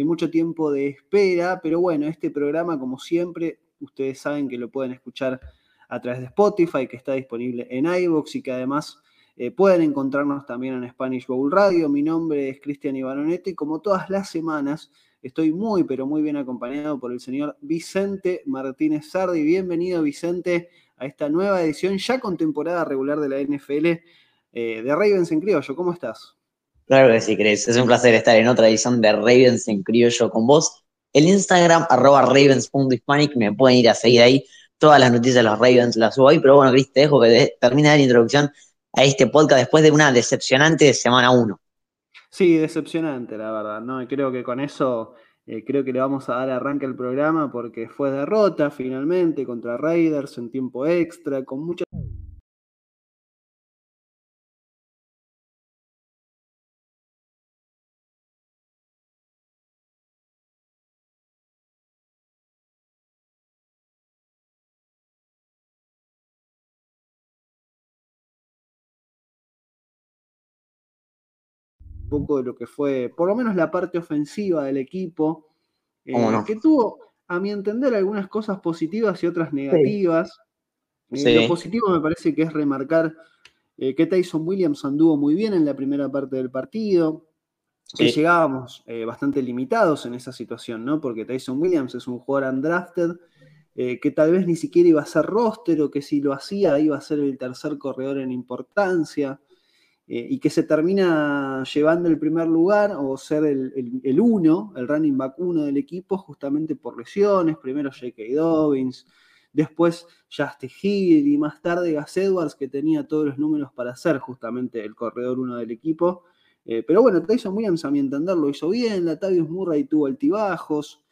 de mucho tiempo de espera, pero bueno, este programa, como siempre, ustedes saben que lo pueden escuchar a través de Spotify, que está disponible en iVoox y que además eh, pueden encontrarnos también en Spanish Bowl Radio. Mi nombre es Cristian Ibaronete y como todas las semanas estoy muy, pero muy bien acompañado por el señor Vicente Martínez Sardi. Bienvenido, Vicente, a esta nueva edición ya con temporada regular de la NFL eh, de Ravens en Criollo. ¿Cómo estás? Claro que sí, Chris. Es un placer estar en otra edición de Ravens en criollo con vos. El Instagram, arroba ravens.hispanic, me pueden ir a seguir ahí. Todas las noticias de los Ravens las subo ahí, pero bueno, Chris, te dejo que de la introducción a este podcast después de una decepcionante semana 1. Sí, decepcionante, la verdad, ¿no? creo que con eso eh, creo que le vamos a dar arranque al programa porque fue derrota finalmente contra Raiders en tiempo extra, con mucha poco de lo que fue, por lo menos la parte ofensiva del equipo, eh, que tuvo, a mi entender, algunas cosas positivas y otras negativas. Eh, lo positivo me parece que es remarcar eh, que Tyson Williams anduvo muy bien en la primera parte del partido, que llegábamos bastante limitados en esa situación, ¿no? Porque Tyson Williams es un jugador undrafted, que tal vez ni siquiera iba a ser roster o que si lo hacía iba a ser el tercer corredor en importancia. Eh, y que se termina llevando el primer lugar o ser el, uno, el running back uno del equipo, justamente por lesiones, primero J.K. Dobbins, después Justin Hill y más tarde Gas Edwards, que tenía todos los números para ser justamente el corredor uno del equipo. Eh, pero bueno, Tyson Williams, a mi entender, lo hizo bien, Latavius Murray tuvo altibajos,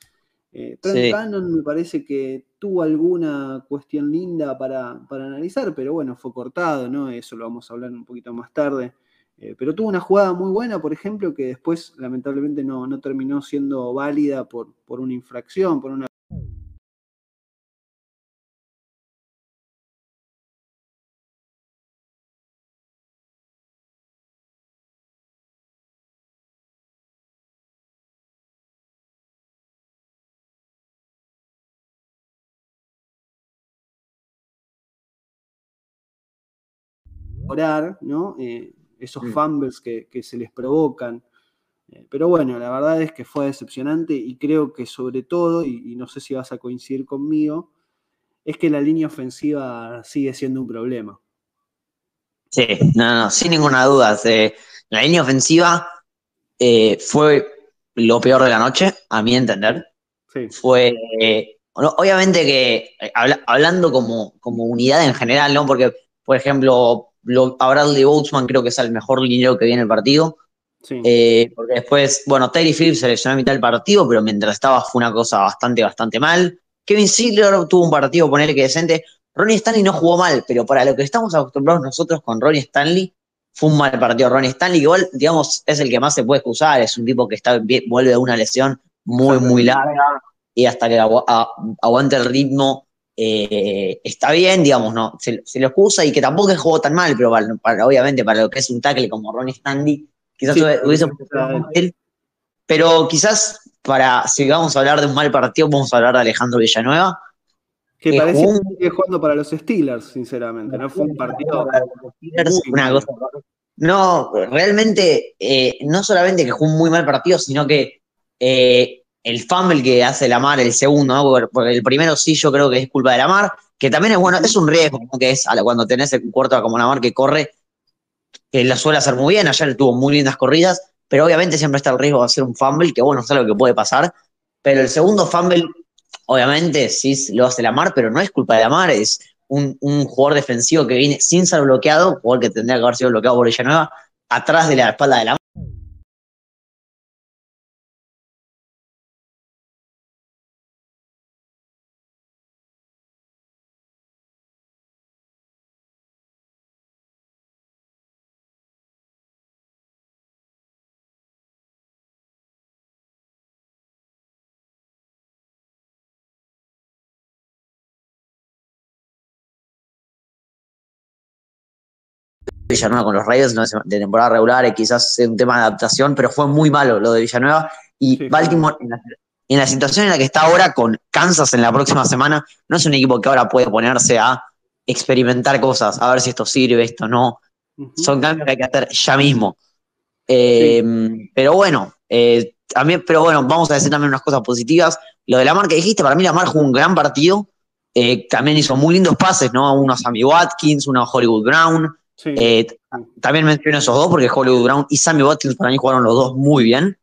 eh, Trent Cannon me parece que tuvo alguna cuestión linda para, analizar, pero bueno, fue cortado, ¿no? Eso lo vamos a hablar un poquito más tarde. Eh, pero tuvo una jugada muy buena, por ejemplo, que después lamentablemente no, no terminó siendo válida por, por una infracción, por una ¿no? Eh, esos mm. fumbles que, se les provocan. Eh, pero bueno, la verdad es que fue decepcionante y creo que sobre todo, y, no sé si vas a coincidir conmigo, es que la línea ofensiva sigue siendo un problema. Sí, no, no, sin ninguna duda. la línea ofensiva eh, fue lo peor de la noche, a mi entender. Fue, obviamente que, hablando como, como unidad en general, ¿no? Porque, por ejemplo, lo, a Bradley Boatsman creo que es el mejor liniero que viene el partido. Eh, porque después, bueno, Terry Phillips se lesionó a mitad del partido, pero mientras estaba fue una cosa bastante, bastante mal. Kevin Ziegler tuvo un partido, ponerle que decente. Ronnie Stanley no jugó mal, pero para lo que estamos acostumbrados nosotros con Ronnie Stanley, fue un mal partido. Ronnie Stanley, igual, digamos, es el que más se puede excusar. Es un tipo que está, vuelve de una lesión muy, muy larga y hasta que aguante el ritmo eh, está bien, digamos, no se, lo excusa y que tampoco es jugó tan mal, pero obviamente para lo que es un tackle como Ronnie Stanley, quizás hubiese él. Pero quizás para, si vamos a hablar de un mal partido, vamos a hablar de Alejandro Villanueva. Que parece que sigue jugando para los Steelers, sinceramente. No fue un partido. No, realmente, eh, no solamente que jugó un muy mal partido, sino que eh, el fumble que hace la mar, el segundo, ¿no? porque el primero sí yo creo que es culpa de la mar, que también es bueno, es un riesgo, que es cuando tenés el cuarto como la mar que corre, que la suele hacer muy bien, ayer tuvo muy lindas corridas, pero obviamente siempre está el riesgo de hacer un fumble, que bueno, es algo que puede pasar, pero el segundo fumble, obviamente sí lo hace la mar, pero no es culpa de la mar, es un, jugador defensivo que viene sin ser bloqueado, jugador que tendría que haber sido bloqueado por Villanueva, atrás de la espalda de la Villanueva con los Raiders de temporada regular, y quizás sea un tema de adaptación, pero fue muy malo lo de Villanueva. Y Baltimore, en la, en la, situación en la que está ahora con Kansas en la próxima semana, no es un equipo que ahora puede ponerse a experimentar cosas, a ver si esto sirve, esto no. Son cambios que hay que hacer ya mismo. Eh, pero bueno, eh, también, pero bueno, vamos a decir también unas cosas positivas. Lo de la marca dijiste, para mí la marca jugó un gran partido. Eh, también hizo muy lindos pases, ¿no? Uno a Sammy Watkins, uno a Hollywood Brown. También menciono esos dos porque Hollywood Brown y Sammy Watkins para mí jugaron los dos muy bien.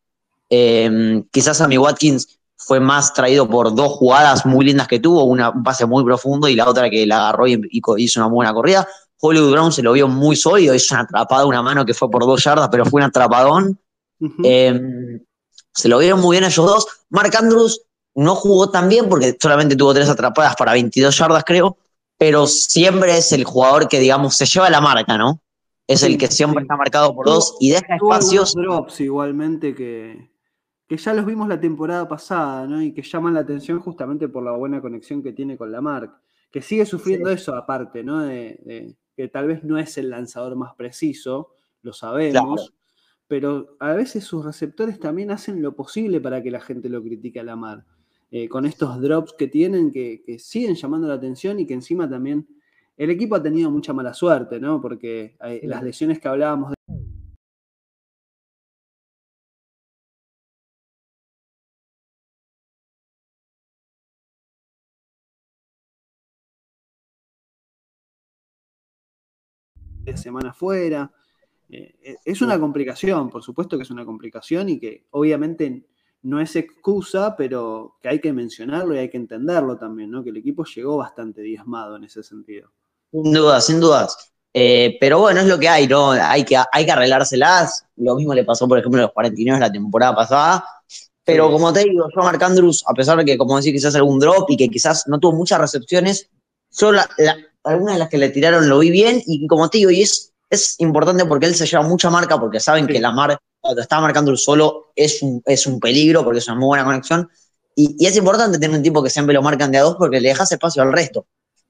quizás Sammy Watkins fue más traído por dos jugadas muy lindas que tuvo, una, un pase muy profundo y la otra que la agarró y hizo una buena corrida. Hollywood Brown se lo vio muy sólido, hizo una atrapada, una mano que fue por dos yardas, pero fue un atrapadón. Em, se lo vieron muy bien ellos dos. Mark Andrews no jugó tan bien porque solamente tuvo tres atrapadas para 22 yardas, creo, pero siempre es el jugador que, digamos, se lleva la marca, ¿no? Es el que siempre está marcado por dos y deja espacios. drops igualmente que, que ya los vimos la temporada pasada, ¿no? Y que llaman la atención justamente por la buena conexión que tiene con la marca. Que sigue sufriendo eso aparte, ¿no? de, que tal vez no es el lanzador más preciso, lo sabemos, pero a veces sus receptores también hacen lo posible para que la gente lo critique a la mar. Eh, con estos drops que tienen, que, siguen llamando la atención y que encima también el equipo ha tenido mucha mala suerte, ¿no? Porque eh, las lesiones que hablábamos de de semana fuera. Eh, eh, es una complicación, por supuesto que es una complicación y que obviamente no es excusa, pero que hay que mencionarlo y hay que entenderlo también, ¿no? Que el equipo llegó bastante diezmado en ese sentido. Sin dudas, sin dudas. Eh, pero bueno, es lo que hay, ¿no? Hay que, hay que arreglárselas. Lo mismo le pasó, por ejemplo, a los 49 la temporada pasada. Pero como te digo, yo a Marc Andrews, a pesar de que, como decía, quizás algún drop y que quizás no tuvo muchas recepciones, yo la, algunas de las que le tiraron lo vi bien y como te digo, y es, es importante porque él se lleva mucha marca porque saben que la mar, cuando está marcando el solo, es un, es un peligro porque es una muy buena conexión. Y, es importante tener un tipo que siempre lo marcan de a dos porque le dejas espacio al resto.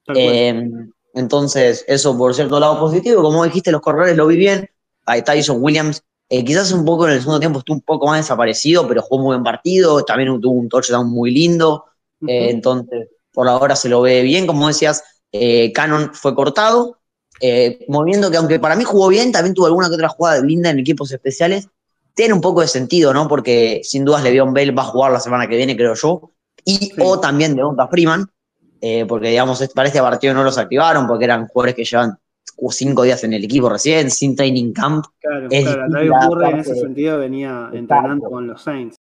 Em, entonces, eso por cierto lado positivo. Como dijiste, los corredores lo vi bien. Ahí Tyson Williams, eh, quizás un poco en el segundo tiempo estuvo un poco más desaparecido, pero jugó muy buen partido. También tuvo un touchdown muy lindo. Eh, entonces, por ahora se lo ve bien. Como decías, eh, Canon fue cortado, eh, moviendo que aunque para mí jugó bien, también tuvo alguna que otra jugada linda en equipos especiales. Tiene un poco de sentido, ¿no? Porque sin dudas Le'Veon Bell va a jugar la semana que viene, creo yo. Y o también de Onda Freeman, eh, porque digamos, para este partido no los activaron, porque eran jugadores que llevan cinco días en el equipo recién, sin training camp. Claro, claro, en ese sentido venía entrenando con los Saints.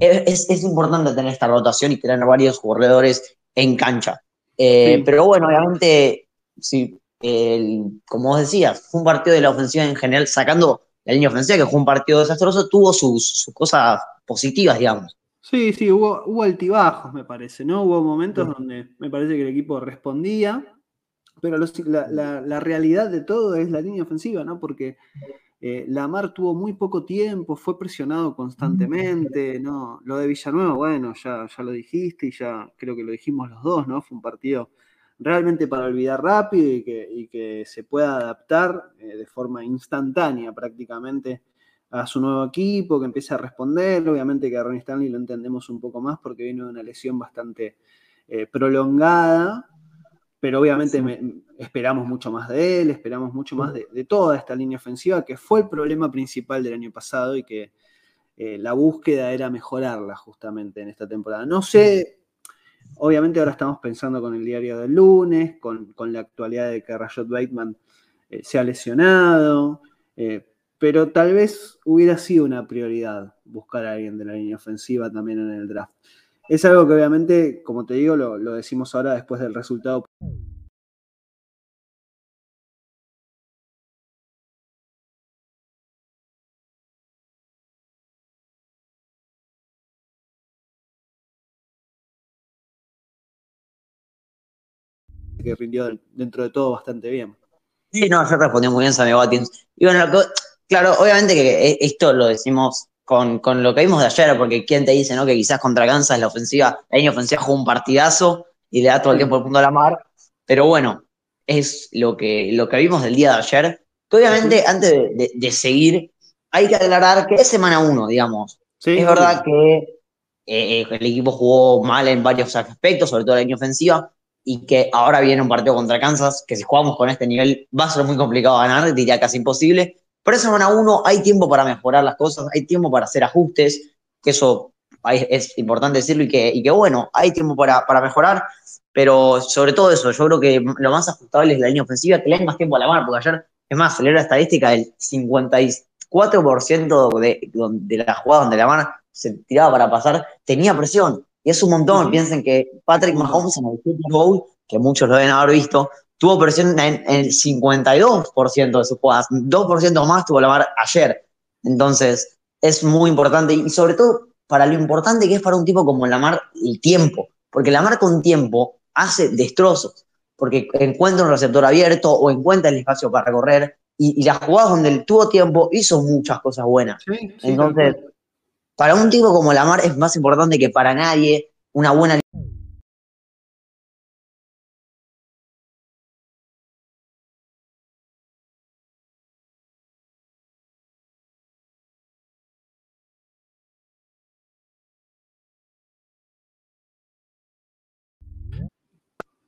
Es, importante tener esta rotación y tener varios corredores en cancha. Eh, pero bueno, obviamente, sí, como vos decías, fue un partido de la ofensiva en general, sacando la línea ofensiva, que fue un partido desastroso, tuvo sus, cosas positivas, digamos. Sí, sí, hubo, hubo altibajos, me parece, ¿no? Hubo momentos donde me parece que el equipo respondía, pero la, la, realidad de todo es la línea ofensiva, ¿no? Porque eh, Lamar tuvo muy poco tiempo, fue presionado constantemente, ¿no? Lo de Villanueva, bueno, ya, ya lo dijiste y ya creo que lo dijimos los dos, ¿no? Fue un partido realmente para olvidar rápido y que, se pueda adaptar eh, de forma instantánea prácticamente a su nuevo equipo, que empiece a responder. Obviamente que a Ronnie Stanley lo entendemos un poco más porque vino de una lesión bastante eh, prolongada, pero obviamente esperamos mucho más de él, esperamos mucho más de, toda esta línea ofensiva, que fue el problema principal del año pasado y que eh, la búsqueda era mejorarla justamente en esta temporada. No sé, obviamente ahora estamos pensando con el diario del lunes, con, la actualidad de que Rashad Bateman eh, se ha lesionado, eh, pero tal vez hubiera sido una prioridad buscar a alguien de la línea ofensiva también en el draft. Es algo que obviamente, como te digo, lo, decimos ahora después del resultado que rindió dentro de todo bastante bien. Sí, no, yo respondí muy bien Sammy Watkins. Y bueno, claro, obviamente que e, esto lo decimos con, lo que vimos de ayer, porque quién te dice, ¿no? Que quizás contra Kansas la ofensiva, la línea ofensiva jugó un partidazo y le da todo el tiempo el punto a la mar. Pero bueno, es lo que, lo que vimos del día de ayer. obviamente, antes de, seguir, hay que aclarar que es semana uno, digamos. es verdad que eh, el equipo jugó mal en varios aspectos, sobre todo la línea ofensiva, y que ahora viene un partido contra Kansas, que si jugamos con este nivel va a ser muy complicado ganar, diría casi imposible. Pero en semana uno hay tiempo para mejorar las cosas, hay tiempo para hacer ajustes, que eso es importante decirlo y que, y que bueno, hay tiempo para, para mejorar. Pero sobre todo eso, yo creo que lo más ajustable es la línea ofensiva, que le den más tiempo a la mar, porque ayer, es más, salió la estadística del 54% de, de la jugada donde la mar se tiraba para pasar, tenía presión. Y es un montón. Piensen que Patrick Mahomes en el Super Bowl, que muchos lo deben haber visto, tuvo presión en, el 52% de sus jugadas. 2% más tuvo la mar ayer. Entonces, es muy importante. Y sobre todo, para lo importante que es para un tipo como Lamar, el tiempo. Porque Lamar con tiempo hace destrozos. Porque encuentra un receptor abierto o encuentra el espacio para recorrer. Y, las jugadas donde él tuvo tiempo hizo muchas cosas buenas. Entonces, para un tipo como Lamar es más importante que para nadie una buena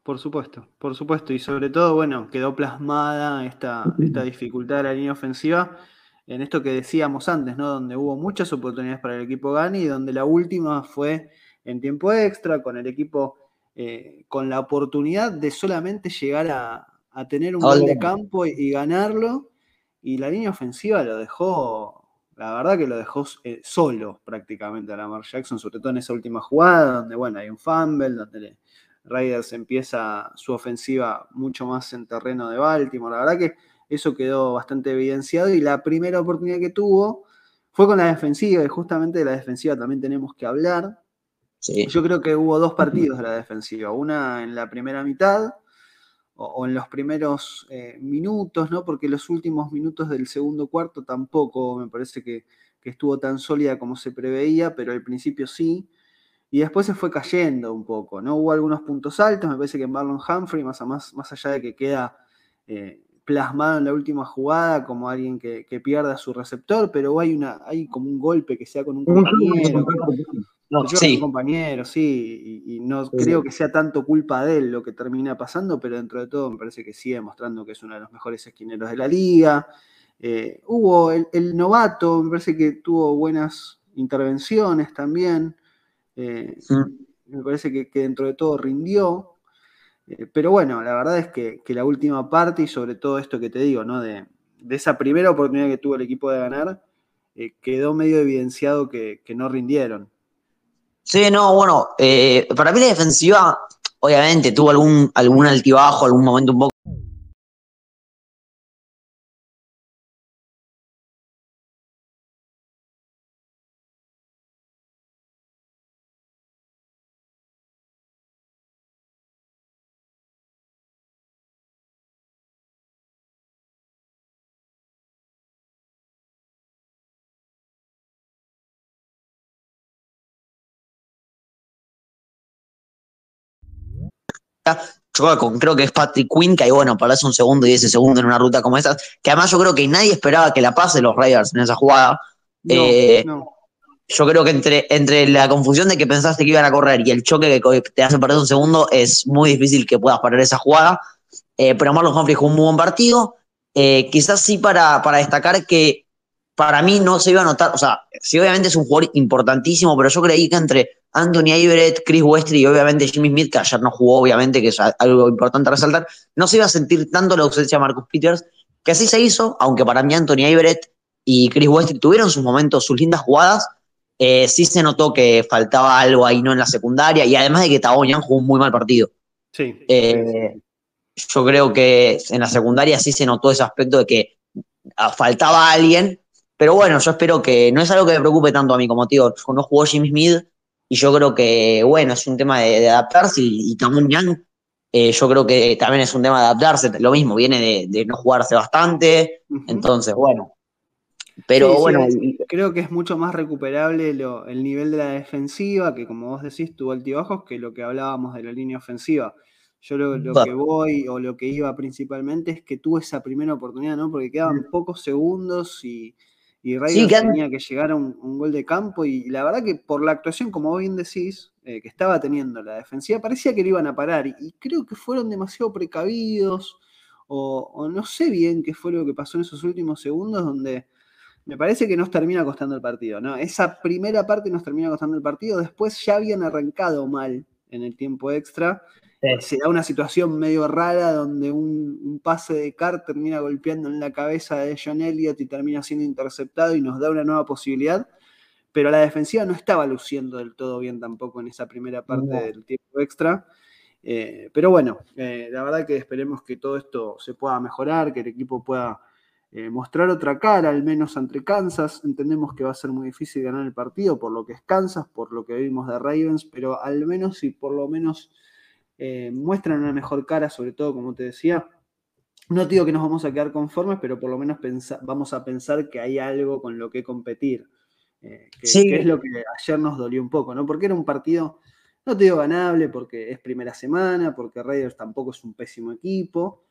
Por supuesto, por supuesto. Y sobre todo, bueno, quedó plasmada esta, esta dificultad de la línea ofensiva en esto que decíamos antes, ¿no? Donde hubo muchas oportunidades para el equipo Gani y donde la última fue en tiempo extra, con el equipo eh, con la oportunidad de solamente llegar a, tener un gol de campo y, ganarlo. Y la línea ofensiva lo dejó, la verdad que lo dejó eh, solo prácticamente a Lamar Jackson, sobre todo en esa última jugada, donde bueno, hay un fumble, donde Raiders empieza su ofensiva mucho más en terreno de Baltimore. La verdad que eso quedó bastante evidenciado y la primera oportunidad que tuvo fue con la defensiva y justamente de la defensiva también tenemos que hablar. Yo creo que hubo dos partidos de la defensiva, una en la primera mitad o, en los primeros eh, minutos, ¿no? Porque los últimos minutos del segundo cuarto tampoco me parece que, estuvo tan sólida como se preveía, pero al principio sí. Y después se fue cayendo un poco, ¿no? Hubo algunos puntos altos, me parece que en Marlon Humphrey, más, más, más allá de que queda eh, plasmado en la última jugada como alguien que, que pierda su receptor, pero hay una, hay como un golpe que sea con un compañero. No, sí. Un compañero, sí, y, no creo que sea tanto culpa de él lo que termina pasando, pero dentro de todo me parece que sigue mostrando que es uno de los mejores esquineros de la liga. Eh, hubo el, novato, me parece que tuvo buenas intervenciones también. Eh, me parece que, que, dentro de todo rindió. Eh, pero bueno, la verdad es que, la última parte y sobre todo esto que te digo, ¿no? De, esa primera oportunidad que tuvo el equipo de ganar, eh, quedó medio evidenciado que, no rindieron. Sí, no, bueno, eh, para mí la defensiva, obviamente, tuvo algún, algún altibajo, algún momento un poco Yo creo que es Patrick Quinn, que ahí, bueno, parece un segundo y ese segundo en una ruta como esa, que además yo creo que nadie esperaba que la pase los Raiders en esa jugada. Eh, yo creo que entre, entre la confusión de que pensaste que iban a correr y el choque que te hace perder un segundo, es muy difícil que puedas parar esa jugada. Eh, pero Marlon Humphrey jugó un muy buen partido. Eh, quizás sí para, para destacar que para mí no se iba a notar, o sea, sí obviamente es un jugador importantísimo, pero yo creí que entre Anthony Everett, Chris Westry y obviamente Jimmy Smith, que ayer no jugó, obviamente, que es algo importante a resaltar, no se iba a sentir tanto la ausencia de Marcus Peters, que así se hizo, aunque para mí Anthony Everett y Chris Westry tuvieron sus momentos, sus lindas jugadas, eh, sí se notó que faltaba algo ahí, ¿no? En la secundaria, y además de que Tabonian jugó un muy mal partido. Sí. Eh, yo creo que en la secundaria sí se notó ese aspecto de que ah, faltaba alguien, pero bueno, yo espero que no es algo que me preocupe tanto a mí como tío. No jugó Jimmy Smith y yo creo que, bueno, es un tema de, adaptarse y, y Eh, yo creo que también es un tema de adaptarse, lo mismo, viene de, no jugarse bastante, entonces, bueno. Pero bueno. creo que es mucho más recuperable el nivel de la defensiva, que como vos decís, tuvo altibajos, que lo que hablábamos de la línea ofensiva. Yo lo, que voy o lo que iba principalmente es que tuvo esa primera oportunidad, ¿no? Porque quedaban pocos segundos y, y tenía que llegar a un, gol de campo. Y, la verdad que por la actuación, como vos bien decís, eh, que estaba teniendo la defensiva, parecía que lo iban a parar. Y, creo que fueron demasiado precavidos. O, no sé bien qué fue lo que pasó en esos últimos segundos donde me parece que nos termina costando el partido, ¿no? Esa primera parte nos termina costando el partido, después ya habían arrancado mal en el tiempo extra se da una situación medio rara donde un, pase de Carr termina golpeando en la cabeza de John Elliott y termina siendo interceptado y nos da una nueva posibilidad. Pero la defensiva no estaba luciendo del todo bien tampoco en esa primera parte del tiempo extra. Eh, pero bueno, eh, la verdad que esperemos que todo esto se pueda mejorar, que el equipo pueda eh, mostrar otra cara, al menos ante Kansas. Entendemos que va a ser muy difícil ganar el partido por lo que es Kansas, por lo que vimos de Ravens, pero al menos si por lo menos eh, muestran una mejor cara, sobre todo, como te decía. No digo que nos vamos a quedar conformes, pero por lo menos vamos a pensar que hay algo con lo que competir. Eh, que, es lo que ayer nos dolió un poco, ¿no? Porque era un partido, no te digo ganable, porque es primera semana, porque Raiders tampoco es un pésimo equipo,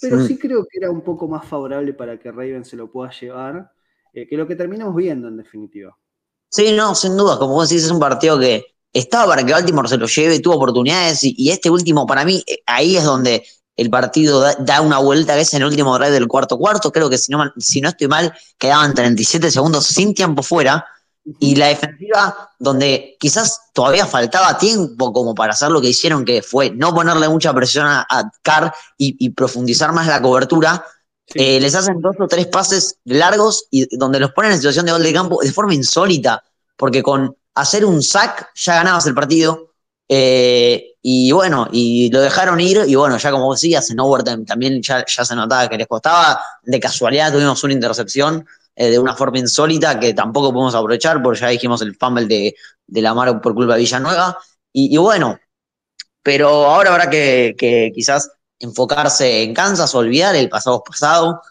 pero sí, creo que era un poco más favorable para que Ravens se lo pueda llevar, eh, que lo que terminamos viendo en definitiva. Sí, no, sin duda, como vos decís, es un partido que estaba para que Baltimore se lo lleve, tuvo oportunidades y, este último, para mí, eh, ahí es donde el partido da, una vuelta a veces en el último drive del cuarto cuarto. Creo que si no, si no estoy mal, quedaban 37 segundos sin tiempo fuera. Y la defensiva, donde quizás todavía faltaba tiempo como para hacer lo que hicieron, que fue no ponerle mucha presión a, Carr y, profundizar más la cobertura, eh, les hacen dos o tres pases largos y donde los ponen en situación de gol de campo de forma insólita, porque con hacer un sack, ya ganabas el partido. Eh, y bueno, y lo dejaron ir, y bueno, ya como decías, en overtime también ya, se notaba que les costaba. De casualidad tuvimos una intercepción eh, de una forma insólita que tampoco podemos aprovechar, porque ya dijimos el fumble de, la Mar por culpa de Villanueva. Y, bueno, pero ahora habrá que, quizás enfocarse en Kansas, olvidar el pasado pasado.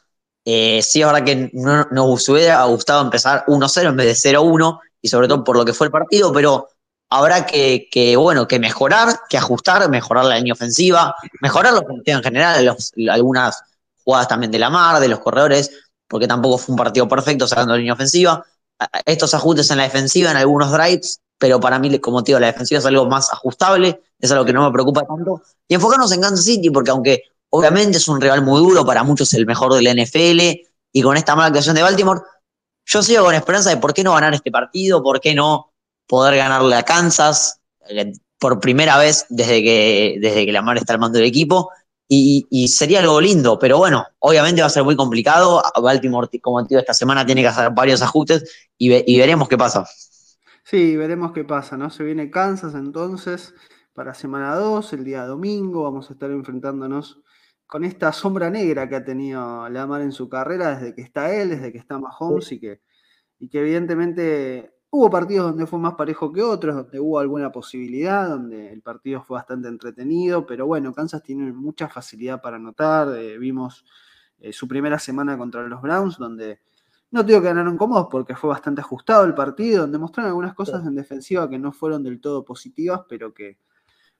Eh, sí, ahora que no, nos hubiera gustado empezar 1-0 en vez de 0-1 sobre todo por lo que fue el partido, pero habrá que, bueno, que mejorar, que ajustar, mejorar la línea ofensiva, mejorar los partidos en general, algunas jugadas también de la mar, de los corredores, porque tampoco fue un partido perfecto sacando la línea ofensiva. Estos ajustes en la defensiva, en algunos drives, pero para mí, como te digo, la defensiva es algo más ajustable, es algo que no me preocupa tanto. Y enfocarnos en Kansas City, porque aunque obviamente es un rival muy duro, para muchos el mejor de la NFL, y con esta mala actuación de Baltimore, yo sigo con esperanza de por qué no ganar este partido, por qué no poder ganarle a Kansas eh, por primera vez desde que, desde que Lamar está al mando del equipo. Y, sería algo lindo, pero bueno, obviamente va a ser muy complicado. Baltimore, como digo, esta semana tiene que hacer varios ajustes y, y veremos qué pasa. Sí, veremos qué pasa, ¿no? Se viene Kansas entonces para semana 2, el día domingo, vamos a estar enfrentándonos con esta sombra negra que ha tenido Lamar en su carrera desde que está él, desde que está Mahomes y que, y que evidentemente hubo partidos donde fue más parejo que otros, donde hubo alguna posibilidad, donde el partido fue bastante entretenido, pero bueno, Kansas tiene mucha facilidad para anotar, eh, vimos eh, su primera semana contra los Browns, donde no digo que ganaron cómodos porque fue bastante ajustado el partido, donde mostraron algunas cosas en defensiva que no fueron del todo positivas, pero que,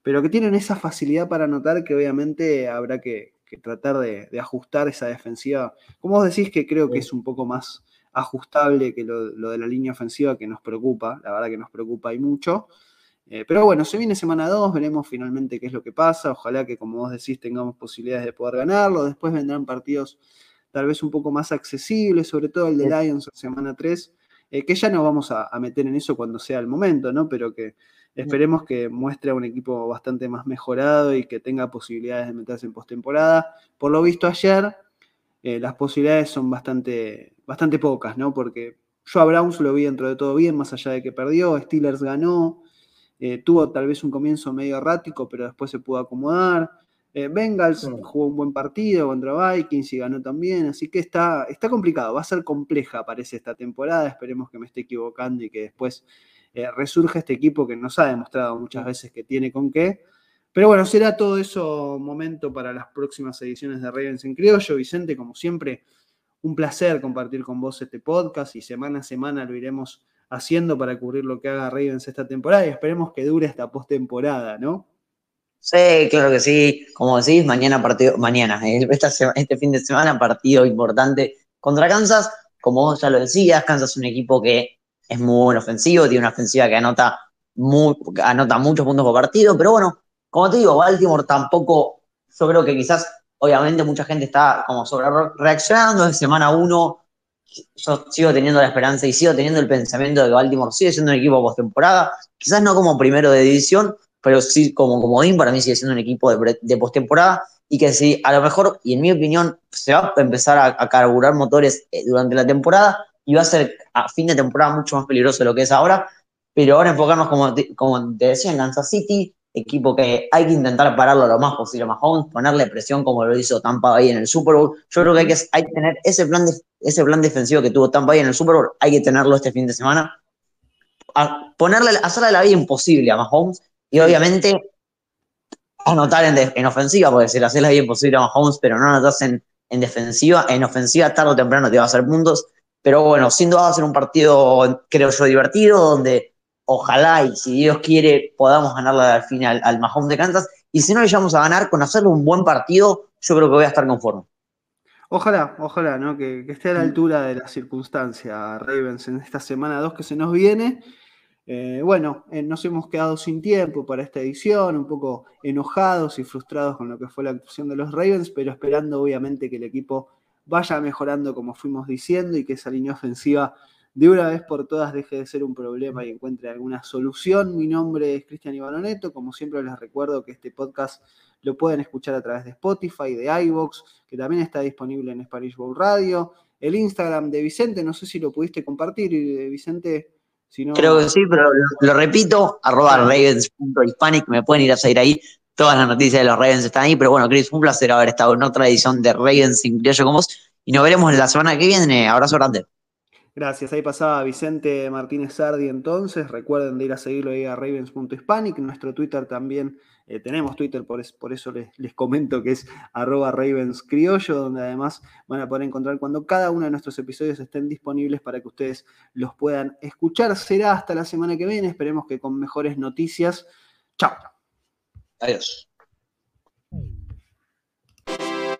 pero que tienen esa facilidad para anotar que obviamente habrá que, que tratar de, ajustar esa defensiva. Como vos decís que creo que es un poco más ajustable que lo, de la línea ofensiva que nos preocupa, la verdad que nos preocupa y mucho. Eh, pero bueno, se viene semana 2, veremos finalmente qué es lo que pasa. Ojalá que, como vos decís, tengamos posibilidades de poder ganarlo. Después vendrán partidos tal vez un poco más accesibles, sobre todo el de Lions en semana 3, eh, que ya no vamos a, a, meter en eso cuando sea el momento, ¿no? Pero que Esperemos que muestre a un equipo bastante más mejorado y que tenga posibilidades de meterse en postemporada. Por lo visto ayer, eh, las posibilidades son bastante, bastante pocas, ¿no? Porque yo a Browns lo vi dentro de todo bien, más allá de que perdió, Steelers ganó, eh, tuvo tal vez un comienzo medio errático, pero después se pudo acomodar. Eh, Bengals jugó un buen partido contra Vikings y ganó también, así que está, está complicado, va a ser compleja, parece, esta temporada. Esperemos que me esté equivocando y que después eh, resurge este equipo que nos ha demostrado muchas veces que tiene con qué. Pero bueno, será todo eso momento para las próximas ediciones de Ravens en Criollo. Vicente, como siempre, un placer compartir con vos este podcast y semana a semana lo iremos haciendo para cubrir lo que haga Ravens esta temporada y esperemos que dure esta postemporada, ¿no? Sí, claro que sí. Como decís, mañana partido, mañana, eh, este fin de semana partido importante contra Kansas. Como vos ya lo decías, Kansas es un equipo que es muy ofensivo, tiene una ofensiva que anota, anota muchos puntos por partido, pero bueno, como te digo, Baltimore tampoco, yo creo que quizás, obviamente mucha gente está como sobre reaccionando de semana uno, yo sigo teniendo la esperanza y sigo teniendo el pensamiento de que Baltimore sigue siendo un equipo postemporada, quizás no como primero de división, pero sí como comodín, para mí sigue siendo un equipo de, postemporada y que si a lo mejor, y en mi opinión, se va a empezar a, carburar motores eh, durante la temporada y va a ser a fin de temporada mucho más peligroso de lo que es ahora, pero ahora enfocarnos, como te, como te decía, en Kansas City, equipo que hay que intentar pararlo lo más posible a Mahomes, ponerle presión como lo hizo Tampa Bay en el Super Bowl. Yo creo que hay que, hay que tener ese plan, de, ese plan defensivo que tuvo Tampa Bay en el Super Bowl, hay que tenerlo este fin de semana. A ponerle, hacerle la vida imposible a Mahomes y obviamente anotar en, en ofensiva, porque si le haces la vida imposible a Mahomes, pero no anotas en, en defensiva, en ofensiva tarde o temprano te va a hacer puntos. Pero bueno, sin duda va a ser un partido, creo yo, divertido, donde ojalá y si Dios quiere podamos ganarle al final al Mahomes de Kansas. Y si no le llegamos a ganar, con hacerle un buen partido, yo creo que voy a estar conforme. Ojalá, ojalá, ¿no? Que, esté a la altura de la circunstancia Ravens en esta semana 2 que se nos viene. Eh, bueno, eh, nos hemos quedado sin tiempo para esta edición, un poco enojados y frustrados con lo que fue la actuación de los Ravens, pero esperando obviamente que el equipo vaya mejorando como fuimos diciendo y que esa línea ofensiva de una vez por todas deje de ser un problema y encuentre alguna solución. Mi nombre es Cristian Ibanoneto. Como siempre les recuerdo que este podcast lo pueden escuchar a través de Spotify, de iVoox, que también está disponible en Spanish Bowl Radio. El Instagram de Vicente, no sé si lo pudiste compartir, Vicente. Si no... Creo que sí, pero lo, repito, arroba ravens.hispanic, me pueden ir a seguir ahí. Todas las noticias de los Ravens están ahí, pero bueno, Chris, un placer haber estado en otra edición de Ravens sin criollo con vos. Y nos veremos la semana que viene. Abrazo grande. Gracias, ahí pasaba Vicente Martínez Sardi entonces, recuerden de ir a seguirlo ahí a ravens.hispanic, nuestro Twitter también, eh, tenemos Twitter, por, eso les, les, comento que es arroba ravenscriollo, donde además van a poder encontrar cuando cada uno de nuestros episodios estén disponibles para que ustedes los puedan escuchar. Será hasta la semana que viene, esperemos que con mejores noticias. Chao. Adiós.